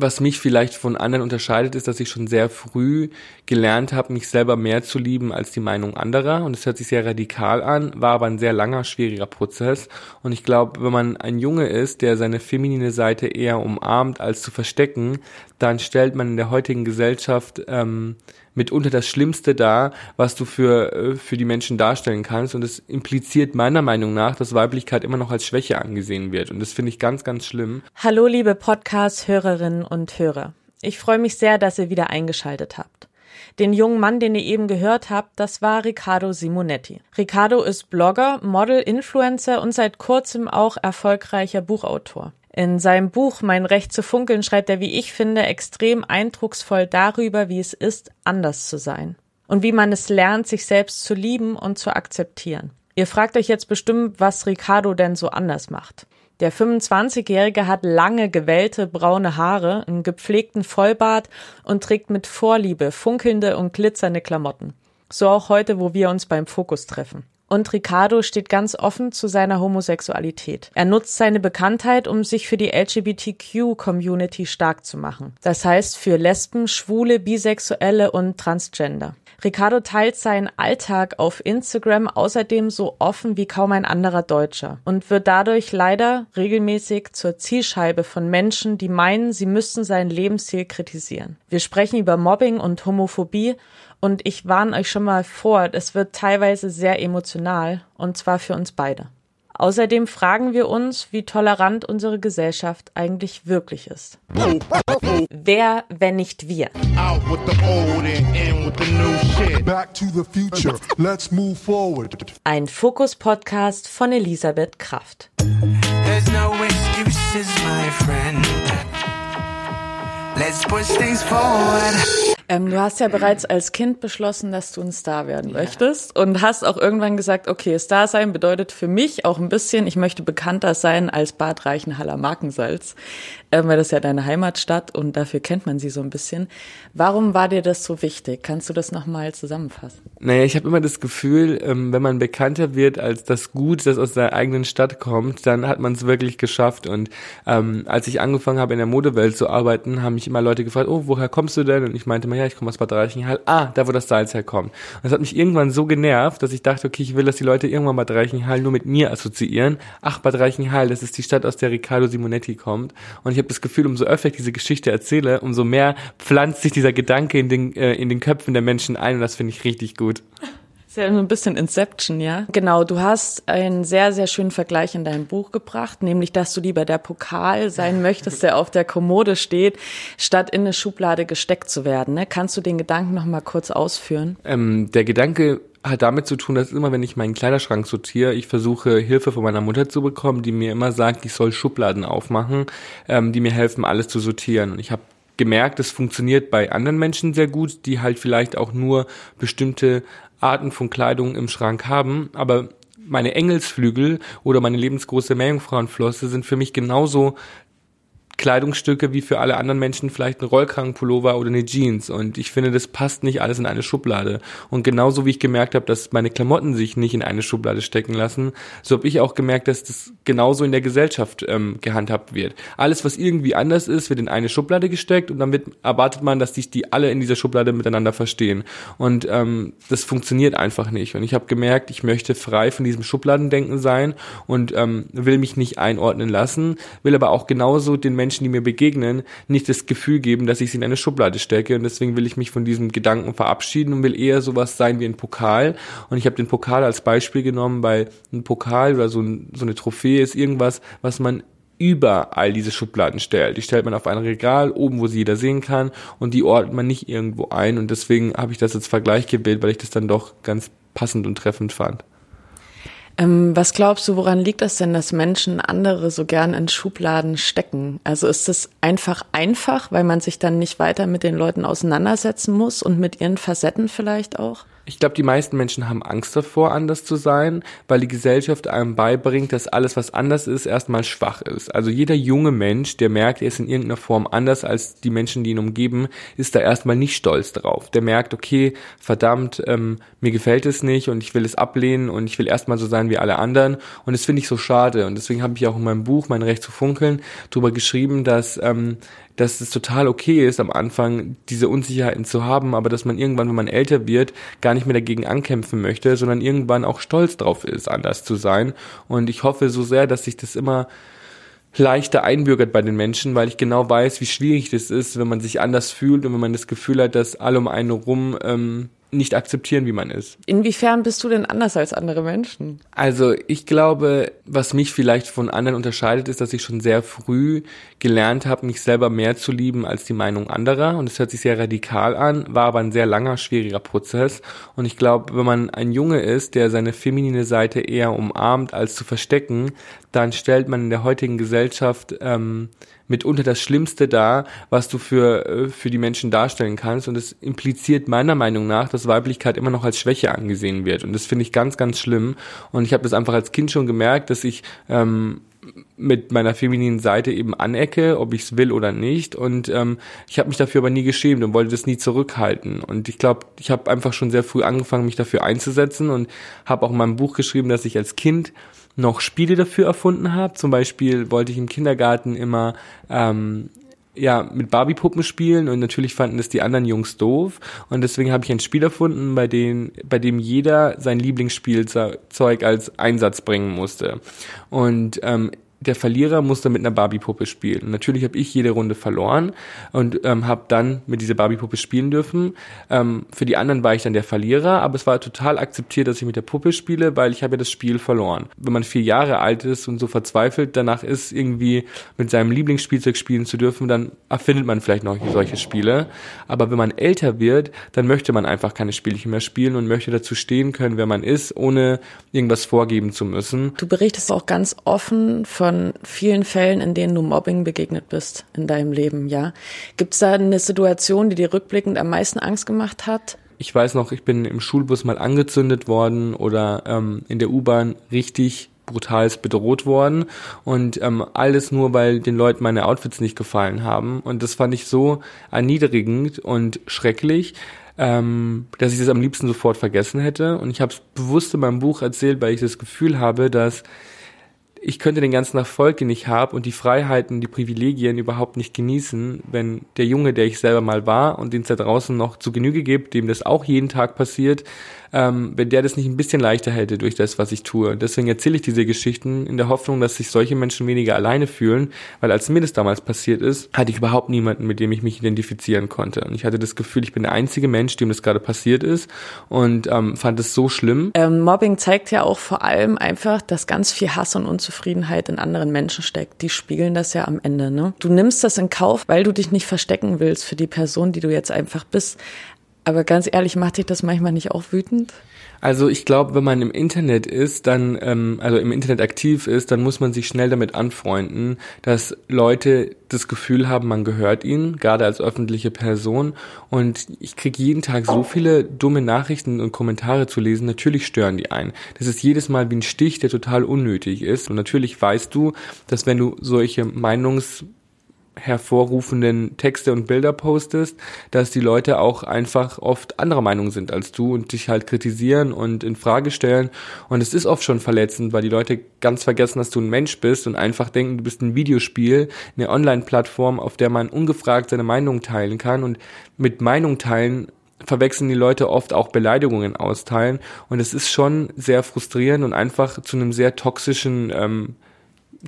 was mich vielleicht von anderen unterscheidet, ist, dass ich schon sehr früh gelernt habe, mich selber mehr zu lieben als die Meinung anderer. Und es hört sich sehr radikal an, war aber ein sehr langer, schwieriger Prozess. Und ich glaube, wenn man ein Junge ist, der seine feminine Seite eher umarmt, als zu verstecken, dann stellt man in der heutigen Gesellschaft ähm, mitunter das Schlimmste dar, was du für, äh, für die Menschen darstellen kannst. Und es impliziert meiner Meinung nach, dass Weiblichkeit immer noch als Schwäche angesehen wird. Und das finde ich ganz, ganz schlimm. Hallo, liebe Podcast-Hörerinnen und Hörer. Ich freue mich sehr, dass ihr wieder eingeschaltet habt. Den jungen Mann, den ihr eben gehört habt, das war Riccardo Simonetti. Riccardo ist Blogger, Model, Influencer und seit kurzem auch erfolgreicher Buchautor. In seinem Buch Mein Recht zu funkeln schreibt er, wie ich finde, extrem eindrucksvoll darüber, wie es ist, anders zu sein. Und wie man es lernt, sich selbst zu lieben und zu akzeptieren. Ihr fragt euch jetzt bestimmt, was Ricardo denn so anders macht. Der 25-Jährige hat lange gewellte braune Haare, einen gepflegten Vollbart und trägt mit Vorliebe funkelnde und glitzernde Klamotten. So auch heute, wo wir uns beim Fokus treffen. Und Ricardo steht ganz offen zu seiner Homosexualität. Er nutzt seine Bekanntheit, um sich für die LGBTQ-Community stark zu machen. Das heißt für Lesben, Schwule, Bisexuelle und Transgender. Ricardo teilt seinen Alltag auf Instagram außerdem so offen wie kaum ein anderer Deutscher und wird dadurch leider regelmäßig zur Zielscheibe von Menschen, die meinen, sie müssten sein Lebensstil kritisieren. Wir sprechen über Mobbing und Homophobie und ich warne euch schon mal vor, es wird teilweise sehr emotional und zwar für uns beide. Außerdem fragen wir uns, wie tolerant unsere Gesellschaft eigentlich wirklich ist. Wer, wenn nicht wir? Ein Fokus-Podcast von Elisabeth Kraft. No excuses. Let's push things forward. Ähm, du hast ja bereits als Kind beschlossen, dass du ein Star werden ja. möchtest und hast auch irgendwann gesagt, okay, Star sein bedeutet für mich auch ein bisschen, ich möchte bekannter sein als Bad Reichenhaller Markensalz, ähm, weil das ist ja deine Heimatstadt und dafür kennt man sie so ein bisschen. Warum war dir das so wichtig? Kannst du das nochmal zusammenfassen? Naja, ich habe immer das Gefühl, ähm, wenn man bekannter wird als das Gut, das aus der eigenen Stadt kommt, dann hat man es wirklich geschafft. Und ähm, als ich angefangen habe, in der Modewelt zu arbeiten, haben mich immer Leute gefragt, oh, woher kommst du denn? Und ich meinte mal, ja, ich komme aus Bad Reichenhall. Ah, da wo das Salz herkommt. Und das hat mich irgendwann so genervt, dass ich dachte, okay, ich will, dass die Leute irgendwann Bad Reichenhall nur mit mir assoziieren. Ach, Bad Reichenhall, das ist die Stadt, aus der Riccardo Simonetti kommt. Und ich habe das Gefühl, umso öfter ich diese Geschichte erzähle, umso mehr pflanzt sich dieser Gedanke in den, äh, in den Köpfen der Menschen ein. Und das finde ich richtig gut. Ist ja so ein bisschen Inception, ja. Genau, du hast einen sehr, sehr schönen Vergleich in deinem Buch gebracht, nämlich, dass du lieber der Pokal sein möchtest, der auf der Kommode steht, statt in eine Schublade gesteckt zu werden. Ne? Kannst du den Gedanken noch mal kurz ausführen? Ähm, der Gedanke hat damit zu tun, dass immer, wenn ich meinen Kleiderschrank sortiere, ich versuche Hilfe von meiner Mutter zu bekommen, die mir immer sagt, ich soll Schubladen aufmachen, ähm, die mir helfen, alles zu sortieren. Und ich habe gemerkt, es funktioniert bei anderen Menschen sehr gut, die halt vielleicht auch nur bestimmte Arten von Kleidung im Schrank haben, aber meine Engelsflügel oder meine lebensgroße Meerjungfrauenflosse sind für mich genauso Kleidungsstücke wie für alle anderen Menschen vielleicht ein Rollkragenpullover oder eine Jeans. Und ich finde, das passt nicht alles in eine Schublade. Und genauso wie ich gemerkt habe, dass meine Klamotten sich nicht in eine Schublade stecken lassen, so habe ich auch gemerkt, dass das genauso in der Gesellschaft ähm, gehandhabt wird. Alles, was irgendwie anders ist, wird in eine Schublade gesteckt und wird, erwartet man, dass sich die alle in dieser Schublade miteinander verstehen. Und ähm, das funktioniert einfach nicht. Und ich habe gemerkt, ich möchte frei von diesem Schubladendenken sein und ähm, will mich nicht einordnen lassen, will aber auch genauso den Menschen Menschen, die mir begegnen, nicht das Gefühl geben, dass ich sie in eine Schublade stecke. Und deswegen will ich mich von diesem Gedanken verabschieden und will eher sowas sein wie ein Pokal. Und ich habe den Pokal als Beispiel genommen, weil ein Pokal oder so, ein, so eine Trophäe ist irgendwas, was man über all diese Schubladen stellt. Die stellt man auf ein Regal, oben, wo sie jeder sehen kann, und die ordnet man nicht irgendwo ein. Und deswegen habe ich das als Vergleich gewählt, weil ich das dann doch ganz passend und treffend fand. Ähm, was glaubst du, woran liegt das denn, dass Menschen andere so gern in Schubladen stecken? Also ist es einfach einfach, weil man sich dann nicht weiter mit den Leuten auseinandersetzen muss und mit ihren Facetten vielleicht auch? Ich glaube, die meisten Menschen haben Angst davor, anders zu sein, weil die Gesellschaft einem beibringt, dass alles, was anders ist, erstmal schwach ist. Also jeder junge Mensch, der merkt, er ist in irgendeiner Form anders als die Menschen, die ihn umgeben, ist da erstmal nicht stolz drauf. Der merkt, okay, verdammt, ähm, mir gefällt es nicht und ich will es ablehnen und ich will erstmal so sein wie alle anderen. Und das finde ich so schade. Und deswegen habe ich auch in meinem Buch, Mein Recht zu funkeln, darüber geschrieben, dass ähm, dass es total okay ist, am Anfang diese Unsicherheiten zu haben, aber dass man irgendwann, wenn man älter wird, gar nicht mehr dagegen ankämpfen möchte, sondern irgendwann auch stolz drauf ist, anders zu sein. Und ich hoffe so sehr, dass sich das immer leichter einbürgert bei den Menschen, weil ich genau weiß, wie schwierig das ist, wenn man sich anders fühlt und wenn man das Gefühl hat, dass alle um einen rum ähm, nicht akzeptieren, wie man ist. Inwiefern bist du denn anders als andere Menschen? Also ich glaube, was mich vielleicht von anderen unterscheidet, ist, dass ich schon sehr früh gelernt habe, mich selber mehr zu lieben als die Meinung anderer. Und es hört sich sehr radikal an, war aber ein sehr langer, schwieriger Prozess. Und ich glaube, wenn man ein Junge ist, der seine feminine Seite eher umarmt, als zu verstecken, dann stellt man in der heutigen Gesellschaft ähm, mitunter das Schlimmste dar, was du für, äh, für die Menschen darstellen kannst. Und es impliziert meiner Meinung nach, dass Weiblichkeit immer noch als Schwäche angesehen wird. Und das finde ich ganz, ganz schlimm. Und ich habe das einfach als Kind schon gemerkt, dass ich ähm, mit meiner femininen Seite eben anecke, ob ich es will oder nicht. Und ähm, ich habe mich dafür aber nie geschämt und wollte das nie zurückhalten. Und ich glaube, ich habe einfach schon sehr früh angefangen, mich dafür einzusetzen und habe auch in meinem Buch geschrieben, dass ich als Kind noch Spiele dafür erfunden habe. Zum Beispiel wollte ich im Kindergarten immer ähm, ja, mit Barbie-Puppen spielen und natürlich fanden das die anderen Jungs doof und deswegen habe ich ein Spiel erfunden, bei dem, bei dem jeder sein Lieblingsspielzeug als Einsatz bringen musste. Und ähm, der Verlierer musste mit einer Barbie-Puppe spielen. Natürlich habe ich jede Runde verloren und ähm, habe dann mit dieser Barbie-Puppe spielen dürfen. Ähm, für die anderen war ich dann der Verlierer, aber es war total akzeptiert, dass ich mit der Puppe spiele, weil ich habe ja das Spiel verloren. Wenn man vier Jahre alt ist und so verzweifelt danach ist, irgendwie mit seinem Lieblingsspielzeug spielen zu dürfen, dann erfindet man vielleicht noch solche Spiele. Aber wenn man älter wird, dann möchte man einfach keine Spielchen mehr spielen und möchte dazu stehen können, wer man ist, ohne irgendwas vorgeben zu müssen. Du berichtest auch ganz offen von von vielen Fällen, in denen du Mobbing begegnet bist in deinem Leben, ja. Gibt es da eine Situation, die dir rückblickend am meisten Angst gemacht hat? Ich weiß noch, ich bin im Schulbus mal angezündet worden oder ähm, in der U-Bahn richtig brutal bedroht worden und ähm, alles nur, weil den Leuten meine Outfits nicht gefallen haben und das fand ich so erniedrigend und schrecklich, ähm, dass ich das am liebsten sofort vergessen hätte und ich habe es bewusst in meinem Buch erzählt, weil ich das Gefühl habe, dass ich könnte den ganzen Erfolg, den ich habe und die Freiheiten, die Privilegien überhaupt nicht genießen, wenn der Junge, der ich selber mal war und den es da draußen noch zu Genüge gibt, dem das auch jeden Tag passiert, ähm, wenn der das nicht ein bisschen leichter hätte durch das, was ich tue. Deswegen erzähle ich diese Geschichten in der Hoffnung, dass sich solche Menschen weniger alleine fühlen, weil als mir das damals passiert ist, hatte ich überhaupt niemanden, mit dem ich mich identifizieren konnte. Und ich hatte das Gefühl, ich bin der einzige Mensch, dem das gerade passiert ist und ähm, fand es so schlimm. Ähm, Mobbing zeigt ja auch vor allem einfach, dass ganz viel Hass und Unzufriedenheit in anderen Menschen steckt. Die spiegeln das ja am Ende. Ne? Du nimmst das in Kauf, weil du dich nicht verstecken willst für die Person, die du jetzt einfach bist. Aber ganz ehrlich, macht dich das manchmal nicht auch wütend? Also ich glaube, wenn man im Internet ist, dann, ähm, also im Internet aktiv ist, dann muss man sich schnell damit anfreunden, dass Leute das Gefühl haben, man gehört ihnen, gerade als öffentliche Person. Und ich kriege jeden Tag so viele dumme Nachrichten und Kommentare zu lesen. Natürlich stören die ein. Das ist jedes Mal wie ein Stich, der total unnötig ist. Und natürlich weißt du, dass wenn du solche Meinungs hervorrufenden Texte und Bilder postest, dass die Leute auch einfach oft anderer Meinung sind als du und dich halt kritisieren und in Frage stellen. Und es ist oft schon verletzend, weil die Leute ganz vergessen, dass du ein Mensch bist und einfach denken, du bist ein Videospiel, eine Online-Plattform, auf der man ungefragt seine Meinung teilen kann. Und mit Meinung teilen verwechseln die Leute oft auch Beleidigungen austeilen. Und es ist schon sehr frustrierend und einfach zu einem sehr toxischen ähm,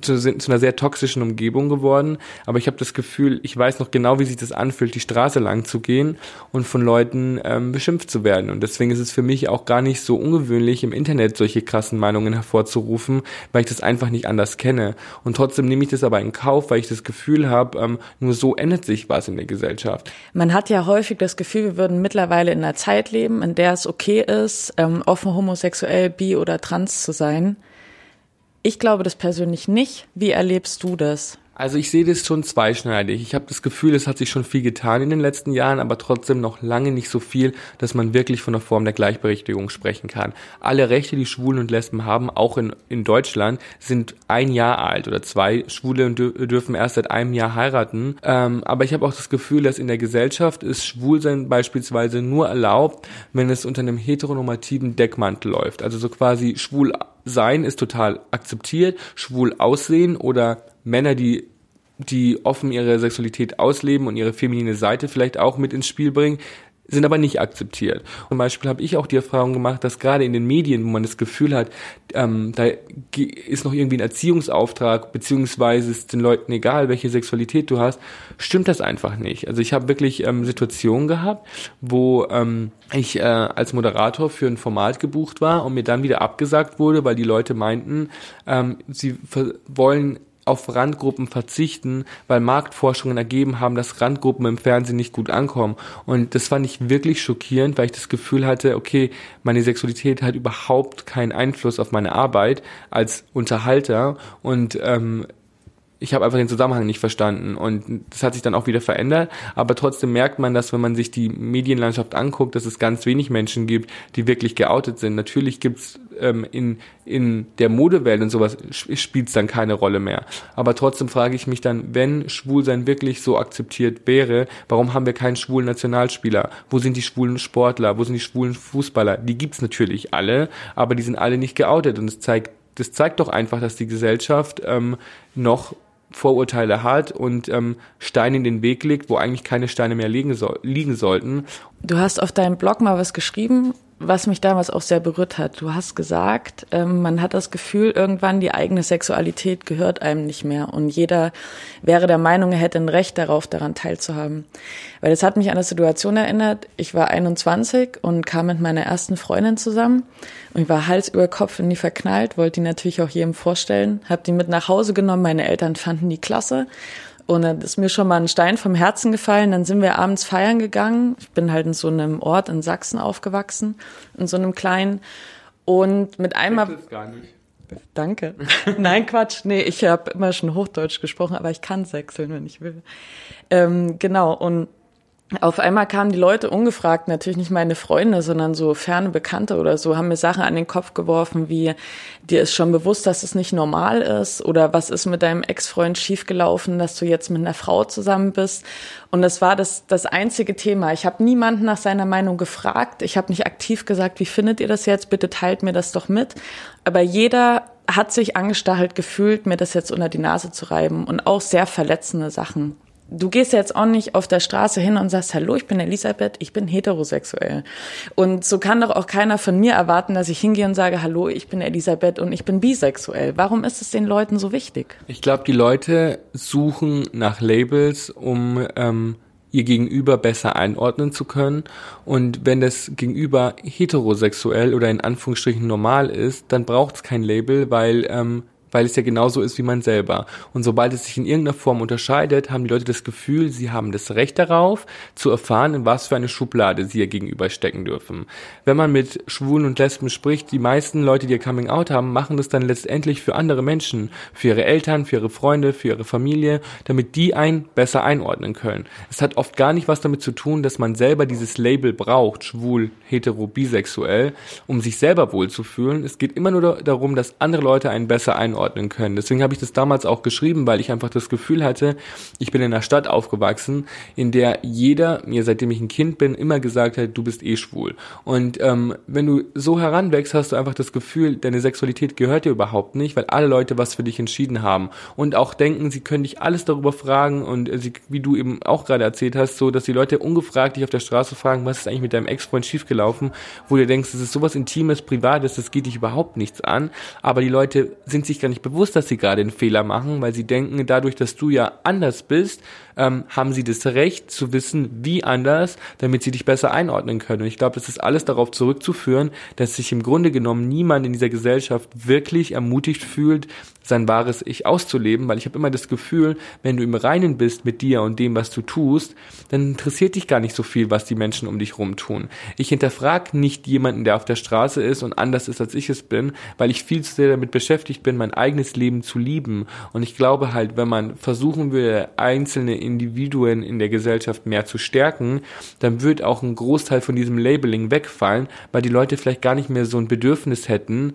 zu, zu einer sehr toxischen Umgebung geworden. Aber ich habe das Gefühl, ich weiß noch genau, wie sich das anfühlt, die Straße lang zu gehen und von Leuten ähm, beschimpft zu werden. Und deswegen ist es für mich auch gar nicht so ungewöhnlich, im Internet solche krassen Meinungen hervorzurufen, weil ich das einfach nicht anders kenne. Und trotzdem nehme ich das aber in Kauf, weil ich das Gefühl habe, ähm, nur so ändert sich was in der Gesellschaft. Man hat ja häufig das Gefühl, wir würden mittlerweile in einer Zeit leben, in der es okay ist, ähm, offen homosexuell, bi oder trans zu sein. Ich glaube das persönlich nicht. Wie erlebst du das? Also ich sehe das schon zweischneidig. Ich habe das Gefühl, es hat sich schon viel getan in den letzten Jahren, aber trotzdem noch lange nicht so viel, dass man wirklich von einer Form der Gleichberechtigung sprechen kann. Alle Rechte, die Schwulen und Lesben haben, auch in, in Deutschland, sind ein Jahr alt oder zwei. Schwule dürfen erst seit einem Jahr heiraten. Ähm, aber ich habe auch das Gefühl, dass in der Gesellschaft ist Schwulsein beispielsweise nur erlaubt, wenn es unter einem heteronormativen Deckmantel läuft. Also so quasi schwul sein ist total akzeptiert, schwul aussehen oder Männer, die die offen ihre Sexualität ausleben und ihre feminine Seite vielleicht auch mit ins Spiel bringen, sind aber nicht akzeptiert. Zum Beispiel habe ich auch die Erfahrung gemacht, dass gerade in den Medien, wo man das Gefühl hat, ähm, da ist noch irgendwie ein Erziehungsauftrag, beziehungsweise ist den Leuten egal, welche Sexualität du hast, stimmt das einfach nicht. Also ich habe wirklich ähm, Situationen gehabt, wo ähm, ich äh, als Moderator für ein Format gebucht war und mir dann wieder abgesagt wurde, weil die Leute meinten, ähm, sie wollen auf Randgruppen verzichten, weil Marktforschungen ergeben haben, dass Randgruppen im Fernsehen nicht gut ankommen. Und das fand ich wirklich schockierend, weil ich das Gefühl hatte, okay, meine Sexualität hat überhaupt keinen Einfluss auf meine Arbeit als Unterhalter und ähm, ich habe einfach den Zusammenhang nicht verstanden und das hat sich dann auch wieder verändert, aber trotzdem merkt man, dass wenn man sich die Medienlandschaft anguckt, dass es ganz wenig Menschen gibt, die wirklich geoutet sind. Natürlich gibt's ähm, in, in der Modewelt und sowas spielt es dann keine Rolle mehr. Aber trotzdem frage ich mich dann, wenn Schwulsein wirklich so akzeptiert wäre, warum haben wir keinen schwulen Nationalspieler? Wo sind die schwulen Sportler? Wo sind die schwulen Fußballer? Die gibt's natürlich alle, aber die sind alle nicht geoutet und es zeigt das zeigt doch einfach, dass die Gesellschaft ähm, noch Vorurteile hat und ähm, Steine in den Weg legt, wo eigentlich keine Steine mehr liegen, so, liegen sollten. Du hast auf deinem Blog mal was geschrieben, was mich damals auch sehr berührt hat. Du hast gesagt, ähm, man hat das Gefühl, irgendwann die eigene Sexualität gehört einem nicht mehr und jeder wäre der Meinung, er hätte ein Recht darauf, daran teilzuhaben. Weil das hat mich an eine Situation erinnert. Ich war 21 und kam mit meiner ersten Freundin zusammen und ich war Hals über Kopf in die verknallt, wollte die natürlich auch jedem vorstellen, habe die mit nach Hause genommen. Meine Eltern fanden die klasse und dann ist mir schon mal ein Stein vom Herzen gefallen. Dann sind wir abends feiern gegangen. Ich bin halt in so einem Ort in Sachsen aufgewachsen, in so einem kleinen. Und mit einmal. Das gar nicht. Danke. Nein, Quatsch. Nee, ich habe immer schon Hochdeutsch gesprochen, aber ich kann sechseln, wenn ich will. Ähm, genau. Und auf einmal kamen die Leute ungefragt, natürlich nicht meine Freunde, sondern so ferne Bekannte oder so, haben mir Sachen an den Kopf geworfen, wie dir ist schon bewusst, dass es nicht normal ist oder was ist mit deinem Ex-Freund schiefgelaufen, dass du jetzt mit einer Frau zusammen bist. Und das war das, das einzige Thema. Ich habe niemanden nach seiner Meinung gefragt. Ich habe nicht aktiv gesagt, wie findet ihr das jetzt? Bitte teilt mir das doch mit. Aber jeder hat sich angestachelt gefühlt, mir das jetzt unter die Nase zu reiben und auch sehr verletzende Sachen du gehst jetzt auch nicht auf der Straße hin und sagst, hallo, ich bin Elisabeth, ich bin heterosexuell. Und so kann doch auch keiner von mir erwarten, dass ich hingehe und sage, hallo, ich bin Elisabeth und ich bin bisexuell. Warum ist es den Leuten so wichtig? Ich glaube, die Leute suchen nach Labels, um ähm, ihr Gegenüber besser einordnen zu können. Und wenn das Gegenüber heterosexuell oder in Anführungsstrichen normal ist, dann braucht es kein Label, weil ähm, weil es ja genauso ist wie man selber. Und sobald es sich in irgendeiner Form unterscheidet, haben die Leute das Gefühl, sie haben das Recht darauf, zu erfahren, in was für eine Schublade sie ihr gegenüber stecken dürfen. Wenn man mit Schwulen und Lesben spricht, die meisten Leute, die ihr Coming Out haben, machen das dann letztendlich für andere Menschen, für ihre Eltern, für ihre Freunde, für ihre Familie, damit die einen besser einordnen können. Es hat oft gar nicht was damit zu tun, dass man selber dieses Label braucht, schwul, hetero, bisexuell, um sich selber wohlzufühlen. Es geht immer nur darum, dass andere Leute einen besser einordnen einordnen können. Deswegen habe ich das damals auch geschrieben, weil ich einfach das Gefühl hatte, ich bin in einer Stadt aufgewachsen, in der jeder mir, seitdem ich ein Kind bin, immer gesagt hat, du bist eh schwul. Und ähm, wenn du so heranwächst, hast du einfach das Gefühl, deine Sexualität gehört dir überhaupt nicht, weil alle Leute was für dich entschieden haben und auch denken, sie können dich alles darüber fragen und äh, sie, wie du eben auch gerade erzählt hast, so, dass die Leute ungefragt dich auf der Straße fragen, was ist eigentlich mit deinem Ex-Freund schiefgelaufen, wo du denkst, das ist sowas Intimes, Privates, das geht dich überhaupt nichts an, aber die Leute sind sich gar nicht bewusst, dass sie gerade einen Fehler machen, weil sie denken, dadurch, dass du ja anders bist, ähm, haben sie das Recht zu wissen, wie anders, damit sie dich besser einordnen können. Und ich glaube, das ist alles darauf zurückzuführen, dass sich im Grunde genommen niemand in dieser Gesellschaft wirklich ermutigt fühlt, sein wahres Ich auszuleben, weil ich habe immer das Gefühl, wenn du im Reinen bist mit dir und dem, was du tust, dann interessiert dich gar nicht so viel, was die Menschen um dich rum tun. Ich hinterfrage nicht jemanden, der auf der Straße ist und anders ist, als ich es bin, weil ich viel zu sehr damit beschäftigt bin, mein eigenes Leben zu lieben. Und ich glaube halt, wenn man versuchen würde, einzelne Individuen in der Gesellschaft mehr zu stärken, dann wird auch ein Großteil von diesem Labeling wegfallen, weil die Leute vielleicht gar nicht mehr so ein Bedürfnis hätten,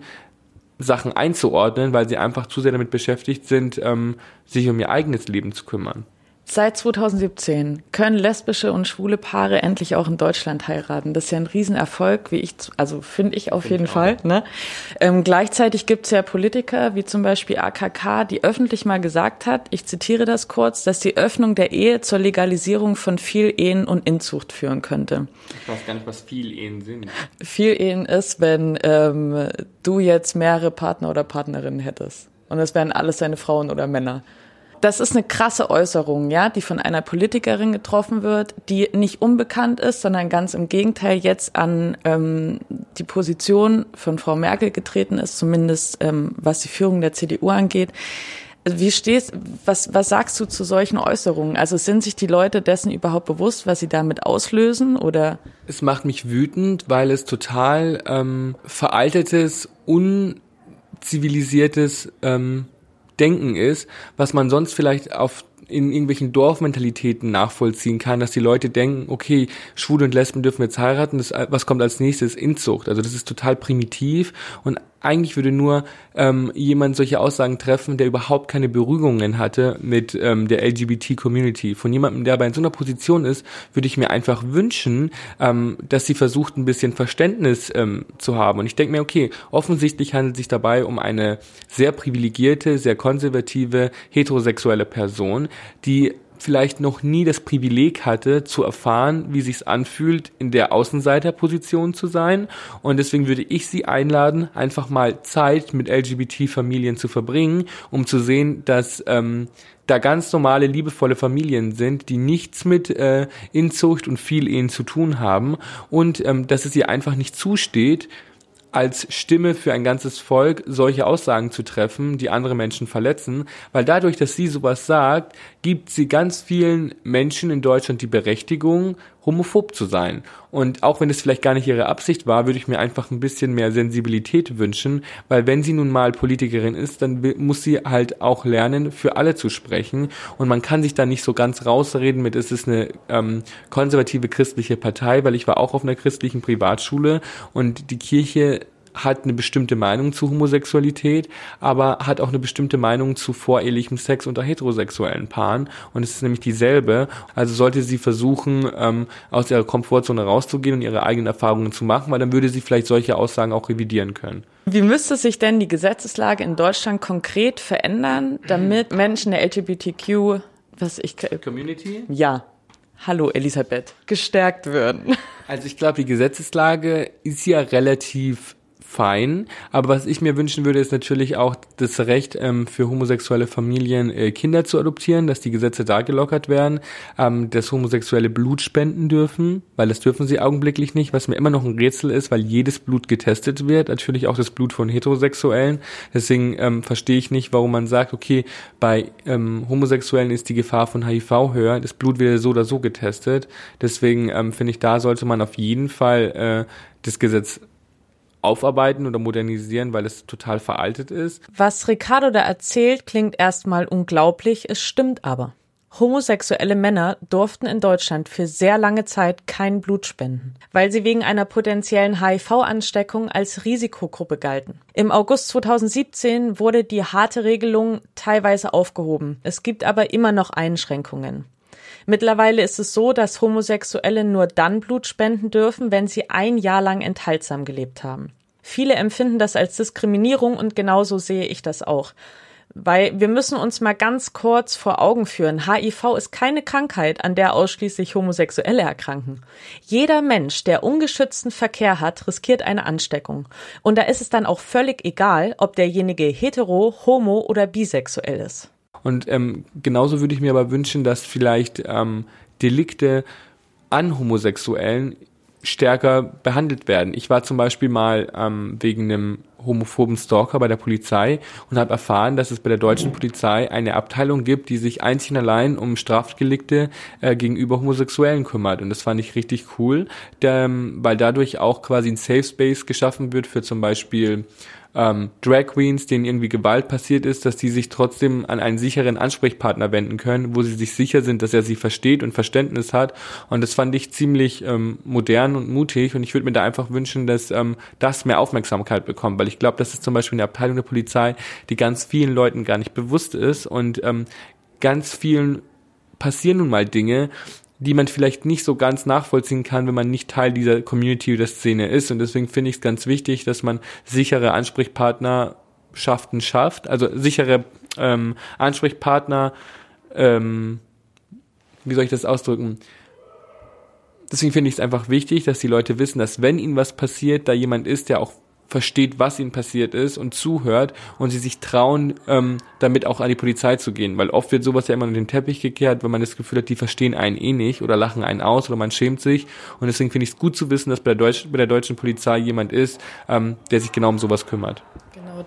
Sachen einzuordnen, weil sie einfach zu sehr damit beschäftigt sind, ähm, sich um ihr eigenes Leben zu kümmern. Seit 2017 können lesbische und schwule Paare endlich auch in Deutschland heiraten. Das ist ja ein Riesenerfolg, wie ich, also finde ich auf jeden Fall. Ne? Ähm, gleichzeitig gibt es ja Politiker, wie zum Beispiel AKK, die öffentlich mal gesagt hat, ich zitiere das kurz, dass die Öffnung der Ehe zur Legalisierung von viel Ehen und Inzucht führen könnte. Ich weiß gar nicht, was viel Ehen sind. Viel Ehen ist, wenn ähm, du jetzt mehrere Partner oder Partnerinnen hättest. Und es wären alles deine Frauen oder Männer das ist eine krasse Äußerung, ja, die von einer Politikerin getroffen wird, die nicht unbekannt ist, sondern ganz im Gegenteil jetzt an ähm, die Position von Frau Merkel getreten ist, zumindest ähm, was die Führung der CDU angeht. Wie stehst, was, was sagst du zu solchen Äußerungen? Also sind sich die Leute dessen überhaupt bewusst, was sie damit auslösen oder? Es macht mich wütend, weil es total ähm, veraltetes, unzivilisiertes ähm, Denken ist, was man sonst vielleicht auf in irgendwelchen Dorfmentalitäten nachvollziehen kann, dass die Leute denken, okay, Schwule und Lesben dürfen jetzt heiraten, das, was kommt als nächstes? Inzucht. Also das ist total primitiv und eigentlich würde nur ähm, jemand solche Aussagen treffen, der überhaupt keine Berührungen hatte mit ähm, der LGBT-Community. Von jemandem, der aber in so einer Position ist, würde ich mir einfach wünschen, ähm, dass sie versucht, ein bisschen Verständnis ähm, zu haben. Und ich denke mir, okay, offensichtlich handelt es sich dabei um eine sehr privilegierte, sehr konservative, heterosexuelle Person, die vielleicht noch nie das Privileg hatte, zu erfahren, wie sich's anfühlt, in der Außenseiterposition zu sein. Und deswegen würde ich sie einladen, einfach mal Zeit mit LGBT-Familien zu verbringen, um zu sehen, dass ähm, da ganz normale, liebevolle Familien sind, die nichts mit äh, Inzucht und viel Ehen zu tun haben und ähm, dass es ihr einfach nicht zusteht, als Stimme für ein ganzes Volk solche Aussagen zu treffen, die andere Menschen verletzen, weil dadurch, dass sie sowas sagt, gibt sie ganz vielen Menschen in Deutschland die Berechtigung, homophob zu sein. Und auch wenn es vielleicht gar nicht ihre Absicht war, würde ich mir einfach ein bisschen mehr Sensibilität wünschen, weil wenn sie nun mal Politikerin ist, dann muss sie halt auch lernen, für alle zu sprechen. Und man kann sich da nicht so ganz rausreden mit, es ist eine ähm, konservative christliche Partei, weil ich war auch auf einer christlichen Privatschule und die Kirche hat eine bestimmte Meinung zu Homosexualität, aber hat auch eine bestimmte Meinung zu vorehelichem Sex unter heterosexuellen Paaren. Und es ist nämlich dieselbe. Also sollte sie versuchen, ähm, aus ihrer Komfortzone rauszugehen und ihre eigenen Erfahrungen zu machen, weil dann würde sie vielleicht solche Aussagen auch revidieren können. Wie müsste sich denn die Gesetzeslage in Deutschland konkret verändern, damit Menschen der LGBTQ, was ich Community? Ja. Hallo Elisabeth, gestärkt würden. Also ich glaube, die Gesetzeslage ist ja relativ fein. Aber was ich mir wünschen würde, ist natürlich auch das Recht ähm, für homosexuelle Familien, äh, Kinder zu adoptieren, dass die Gesetze da gelockert werden, ähm, dass Homosexuelle Blut spenden dürfen, weil das dürfen sie augenblicklich nicht, was mir immer noch ein Rätsel ist, weil jedes Blut getestet wird, natürlich auch das Blut von Heterosexuellen. Deswegen ähm, verstehe ich nicht, warum man sagt, okay, bei ähm, Homosexuellen ist die Gefahr von HIV höher, das Blut wird so oder so getestet. Deswegen ähm, finde ich, da sollte man auf jeden Fall äh, das Gesetz aufarbeiten oder modernisieren, weil es total veraltet ist. Was Ricardo da erzählt, klingt erstmal unglaublich, es stimmt aber. Homosexuelle Männer durften in Deutschland für sehr lange Zeit kein Blut spenden, weil sie wegen einer potenziellen HIV-Ansteckung als Risikogruppe galten. Im August 2017 wurde die harte Regelung teilweise aufgehoben. Es gibt aber immer noch Einschränkungen. Mittlerweile ist es so, dass Homosexuelle nur dann Blut spenden dürfen, wenn sie ein Jahr lang enthaltsam gelebt haben. Viele empfinden das als Diskriminierung und genauso sehe ich das auch. Weil wir müssen uns mal ganz kurz vor Augen führen, HIV ist keine Krankheit, an der ausschließlich Homosexuelle erkranken. Jeder Mensch, der ungeschützten Verkehr hat, riskiert eine Ansteckung. Und da ist es dann auch völlig egal, ob derjenige hetero, homo oder bisexuell ist. Und ähm, genauso würde ich mir aber wünschen, dass vielleicht ähm, Delikte an Homosexuellen stärker behandelt werden. Ich war zum Beispiel mal ähm, wegen einem homophoben Stalker bei der Polizei und habe erfahren, dass es bei der deutschen Polizei eine Abteilung gibt, die sich einzig und allein um Strafdelikte äh, gegenüber Homosexuellen kümmert. Und das fand ich richtig cool, der, weil dadurch auch quasi ein Safe Space geschaffen wird für zum Beispiel ähm, Drag Queens, denen irgendwie Gewalt passiert ist, dass die sich trotzdem an einen sicheren Ansprechpartner wenden können, wo sie sich sicher sind, dass er sie versteht und Verständnis hat. Und das fand ich ziemlich ähm, modern und mutig. Und ich würde mir da einfach wünschen, dass ähm, das mehr Aufmerksamkeit bekommt, weil ich glaube, das ist zum Beispiel eine Abteilung der Polizei, die ganz vielen Leuten gar nicht bewusst ist und ähm, ganz vielen passieren nun mal Dinge, die man vielleicht nicht so ganz nachvollziehen kann, wenn man nicht Teil dieser Community oder Szene ist. Und deswegen finde ich es ganz wichtig, dass man sichere Ansprechpartnerschaften schafft, also sichere ähm, Ansprechpartner, ähm, wie soll ich das ausdrücken? Deswegen finde ich es einfach wichtig, dass die Leute wissen, dass wenn ihnen was passiert, da jemand ist, der auch versteht, was ihnen passiert ist und zuhört und sie sich trauen, ähm, damit auch an die Polizei zu gehen. Weil oft wird sowas ja immer unter den Teppich gekehrt, wenn man das Gefühl hat, die verstehen einen eh nicht oder lachen einen aus oder man schämt sich. Und deswegen finde ich es gut zu wissen, dass bei der, Deutsch, bei der deutschen Polizei jemand ist, ähm, der sich genau um sowas kümmert.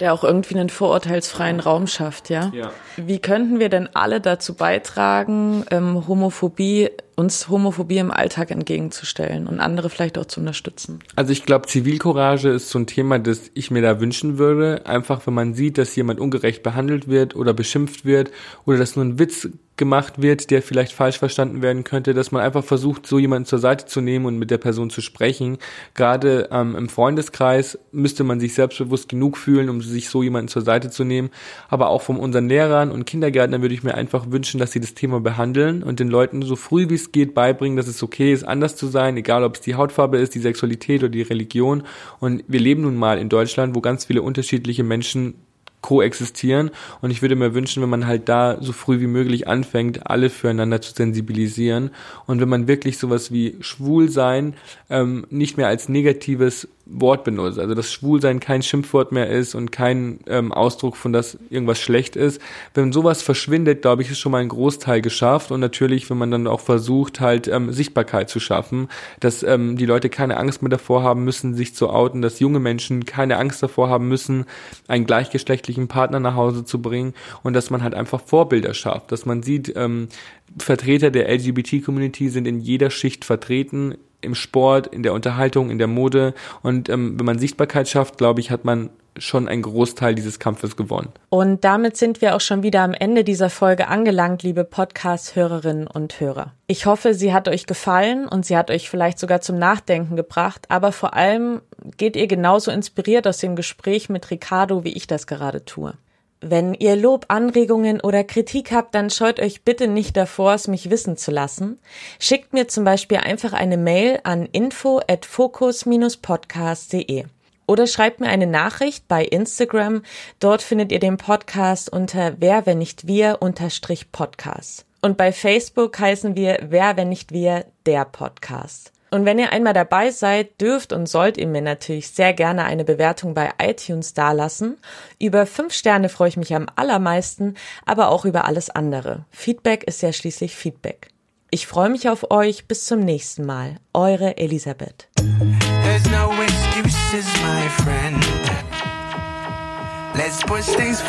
Der auch irgendwie einen vorurteilsfreien Raum schafft, ja? ja. Wie könnten wir denn alle dazu beitragen, ähm, Homophobie uns Homophobie im Alltag entgegenzustellen und andere vielleicht auch zu unterstützen? Also ich glaube, Zivilcourage ist so ein Thema, das ich mir da wünschen würde. Einfach, wenn man sieht, dass jemand ungerecht behandelt wird oder beschimpft wird oder dass nur ein Witz gemacht wird, der vielleicht falsch verstanden werden könnte, dass man einfach versucht, so jemanden zur Seite zu nehmen und mit der Person zu sprechen. Gerade ähm, im Freundeskreis müsste man sich selbstbewusst genug fühlen, um sich so jemanden zur Seite zu nehmen. Aber auch von unseren Lehrern und Kindergärtnern würde ich mir einfach wünschen, dass sie das Thema behandeln und den Leuten so früh wie es geht beibringen, dass es okay ist, anders zu sein, egal ob es die Hautfarbe ist, die Sexualität oder die Religion. Und wir leben nun mal in Deutschland, wo ganz viele unterschiedliche Menschen koexistieren. Und ich würde mir wünschen, wenn man halt da so früh wie möglich anfängt, alle füreinander zu sensibilisieren. Und wenn man wirklich sowas wie Schwulsein ähm, nicht mehr als negatives Wort benutzt. Also dass Schwulsein kein Schimpfwort mehr ist und kein ähm, Ausdruck von, dass irgendwas schlecht ist. Wenn sowas verschwindet, glaube ich, ist schon mal ein Großteil geschafft. Und natürlich, wenn man dann auch versucht, halt ähm, Sichtbarkeit zu schaffen, dass ähm, die Leute keine Angst mehr davor haben müssen, sich zu outen, dass junge Menschen keine Angst davor haben müssen, einen gleichgeschlechtlichen Partner nach Hause zu bringen und dass man halt einfach Vorbilder schafft, dass man sieht, ähm, Vertreter der LGBT-Community sind in jeder Schicht vertreten, im Sport, in der Unterhaltung, in der Mode. Und ähm, wenn man Sichtbarkeit schafft, glaube ich, hat man schon einen Großteil dieses Kampfes gewonnen. Und damit sind wir auch schon wieder am Ende dieser Folge angelangt, liebe Podcast-Hörerinnen und Hörer. Ich hoffe, sie hat euch gefallen und sie hat euch vielleicht sogar zum Nachdenken gebracht, aber vor allem geht ihr genauso inspiriert aus dem Gespräch mit Ricardo, wie ich das gerade tue. Wenn ihr Lob, Anregungen oder Kritik habt, dann scheut euch bitte nicht davor, es mich wissen zu lassen. Schickt mir zum Beispiel einfach eine Mail an info at focus-podcast.de oder schreibt mir eine Nachricht bei Instagram. Dort findet ihr den Podcast unter Wer, wenn nicht wir, unterstrich Podcast. Und bei Facebook heißen wir Wer, wenn nicht wir, der Podcast. Und wenn ihr einmal dabei seid, dürft und sollt ihr mir natürlich sehr gerne eine Bewertung bei iTunes dalassen. Über fünf Sterne freue ich mich am allermeisten, aber auch über alles andere. Feedback ist ja schließlich Feedback. Ich freue mich auf euch. Bis zum nächsten Mal. Eure Elisabeth. No excuses,